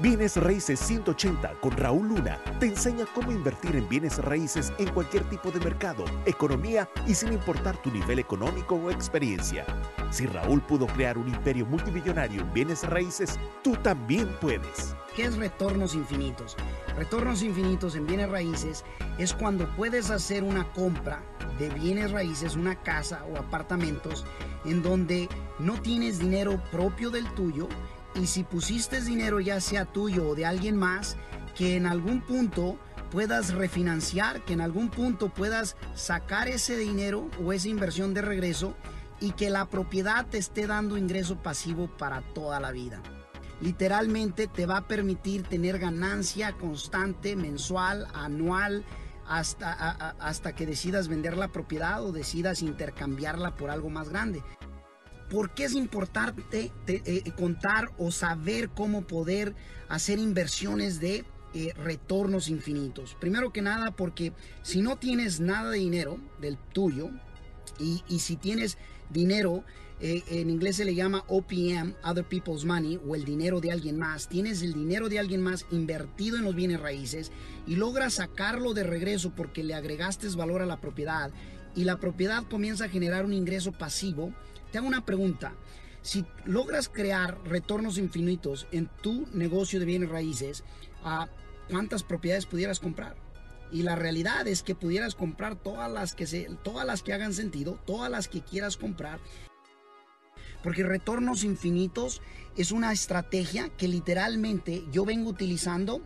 Bienes Raíces 180 con Raúl Luna te enseña cómo invertir en bienes raíces en cualquier tipo de mercado, economía y sin importar tu nivel económico o experiencia. Si Raúl pudo crear un imperio multimillonario en bienes raíces, tú también puedes. ¿Qué es retornos infinitos? Retornos infinitos en bienes raíces es cuando puedes hacer una compra de bienes raíces, una casa o apartamentos, en donde no tienes dinero propio del tuyo y si pusiste dinero ya sea tuyo o de alguien más, que en algún punto puedas refinanciar, que en algún punto puedas sacar ese dinero o esa inversión de regreso y que la propiedad te esté dando ingreso pasivo para toda la vida. Literalmente te va a permitir tener ganancia constante, mensual, anual, hasta, hasta que decidas vender la propiedad o decidas intercambiarla por algo más grande. ¿Por qué es importante eh, contar o saber cómo poder hacer inversiones de eh, retornos infinitos? Primero que nada, porque si no tienes nada de dinero del tuyo y, si tienes dinero, eh, en inglés se le llama OPM, Other People's Money, o el dinero de alguien más. Tienes el dinero de alguien más invertido en los bienes raíces y logras sacarlo de regreso porque le agregaste valor a la propiedad y la propiedad comienza a generar un ingreso pasivo te hago una pregunta. Si logras crear retornos infinitos en tu negocio de bienes raíces, ¿a ¿cuántas propiedades pudieras comprar? Y la realidad es que pudieras comprar todas las que se, todas las que hagan sentido, todas las que quieras comprar. Porque retornos infinitos es una estrategia que literalmente yo vengo utilizando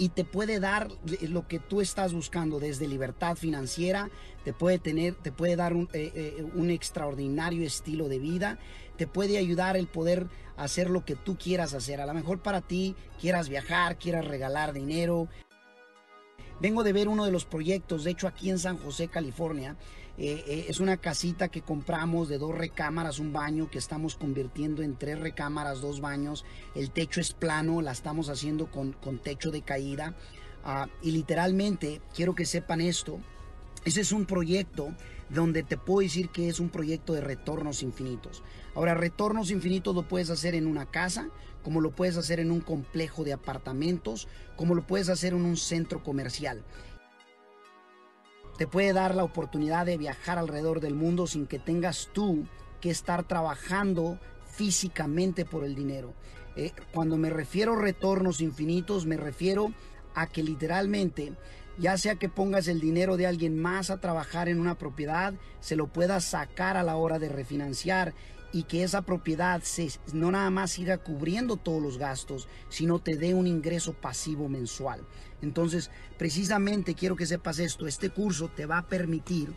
y te puede dar lo que tú estás buscando desde libertad financiera, te puede tener, te puede dar un, eh, eh, un, extraordinario estilo de vida, te puede ayudar el poder hacer lo que tú quieras hacer. A lo mejor para ti quieras viajar, quieras regalar dinero. Vengo de ver uno de los proyectos, de hecho aquí en San José, California, eh, eh, es una casita que compramos de dos recámaras, un baño que estamos convirtiendo en tres recámaras, dos baños. El techo es plano, la estamos haciendo con, techo de caída. Ah, y literalmente, quiero que sepan esto, ese es un proyecto donde te puedo decir que es un proyecto de retornos infinitos. Ahora, retornos infinitos lo puedes hacer en una casa, como lo puedes hacer en un complejo de apartamentos, como lo puedes hacer en un centro comercial te puede dar la oportunidad de viajar alrededor del mundo sin que tengas tú que estar trabajando físicamente por el dinero. Eh, cuando me refiero a retornos infinitos, me refiero a que literalmente, ya sea que pongas el dinero de alguien más a trabajar en una propiedad, se lo puedas sacar a la hora de refinanciar y que esa propiedad se, no nada más siga cubriendo todos los gastos, sino te dé un ingreso pasivo mensual. Entonces, precisamente quiero que sepas esto, este curso te va a permitir,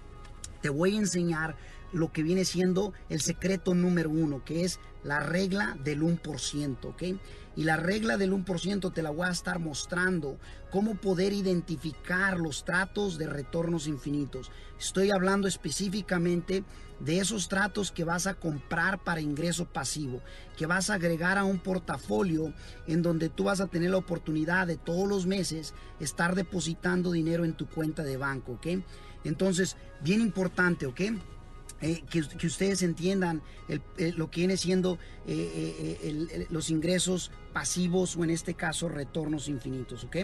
te voy a enseñar lo que viene siendo el secreto número uno, que es la regla del 1%, ¿ok? Y la regla del 1% te la voy a estar mostrando cómo poder identificar los tratos de retornos infinitos. Estoy hablando específicamente de esos tratos que vas a comprar para ingreso pasivo, que vas a agregar a un portafolio en donde tú vas a tener la oportunidad de todos los meses estar depositando dinero en tu cuenta de banco, ¿ok? Entonces, bien importante, ¿ok? Eh, que, ustedes entiendan lo que viene siendo eh, eh, los ingresos pasivos o en este caso retornos infinitos, ¿ok?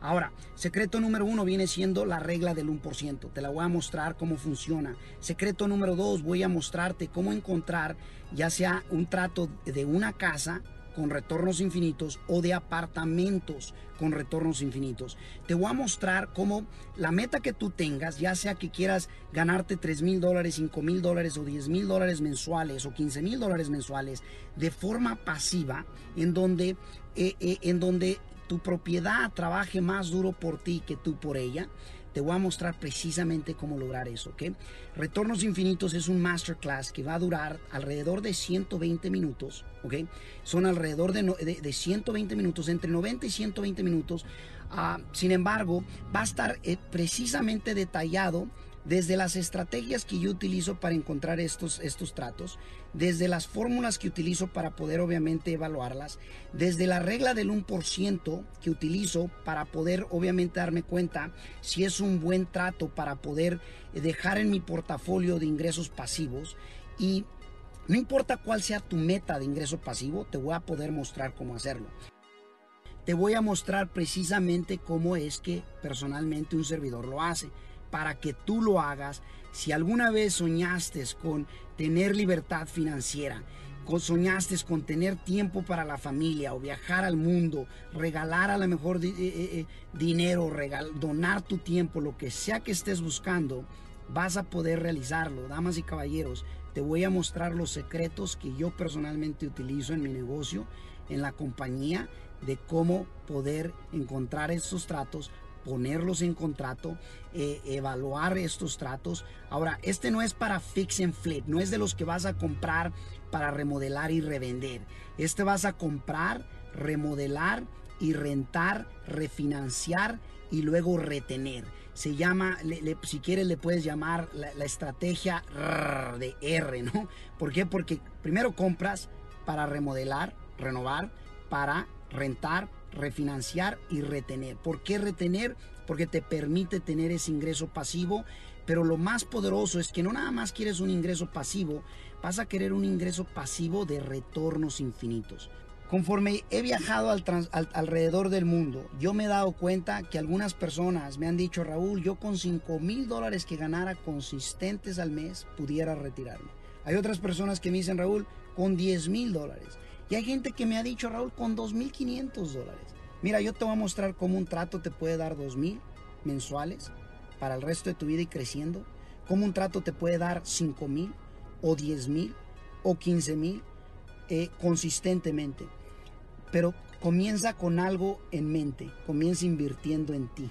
Ahora, secreto número uno viene siendo la regla del 1%. Te la voy a mostrar cómo funciona. Secreto número dos, voy a mostrarte cómo encontrar ya sea un trato de una casa con retornos infinitos o de apartamentos con retornos infinitos. Te voy a mostrar cómo la meta que tú tengas, ya sea que quieras ganarte 3 mil dólares, 5 mil dólares o 10 mil dólares mensuales o 15 mil dólares mensuales de forma pasiva, en donde, eh, eh, en donde tu propiedad trabaje más duro por ti que tú por ella te voy a mostrar precisamente cómo lograr eso, ¿ok? Retornos Infinitos es un masterclass que va a durar alrededor de 120 minutos, ¿ok? Son alrededor de, de, 120 minutos, entre 90 y 120 minutos. Ah, sin embargo, va a estar eh, precisamente detallado desde las estrategias que yo utilizo para encontrar estos, estos tratos, desde las fórmulas que utilizo para poder obviamente evaluarlas, desde la regla del 1% que utilizo para poder obviamente darme cuenta si es un buen trato para poder dejar en mi portafolio de ingresos pasivos y no importa cuál sea tu meta de ingreso pasivo, te voy a poder mostrar cómo hacerlo. Te voy a mostrar precisamente cómo es que personalmente un servidor lo hace, para que tú lo hagas. Si alguna vez soñaste con tener libertad financiera, soñaste con tener tiempo para la familia o viajar al mundo, regalar a lo mejor eh, eh, eh, dinero, donar tu tiempo, lo que sea que estés buscando, vas a poder realizarlo. Damas y caballeros, te voy a mostrar los secretos que yo personalmente utilizo en mi negocio, en la compañía, de cómo poder encontrar estos tratos, ponerlos en contrato, eh, evaluar estos tratos. Ahora, este no es para fix and flip, no es de los que vas a comprar para remodelar y revender. Este vas a comprar, remodelar y rentar, refinanciar y luego retener se llama, si quieres le puedes llamar la, estrategia de R, ¿no? ¿Por qué? Porque primero compras para remodelar, renovar, para rentar, refinanciar y retener. ¿Por qué retener? Porque te permite tener ese ingreso pasivo, pero lo más poderoso es que no nada más quieres un ingreso pasivo, vas a querer un ingreso pasivo de retornos infinitos. Conforme he viajado alrededor del mundo, yo me he dado cuenta que algunas personas me han dicho, Raúl, yo con 5 mil dólares que ganara consistentes al mes pudiera retirarme. Hay otras personas que me dicen, Raúl, con 10 mil dólares. Y hay gente que me ha dicho, Raúl, con 2.500 dólares. Mira, yo te voy a mostrar cómo un trato te puede dar 2.000 mensuales para el resto de tu vida y creciendo. Cómo un trato te puede dar 5.000 o 10.000 o 15.000 eh, consistentemente. Pero comienza con algo en mente, comienza invirtiendo en ti.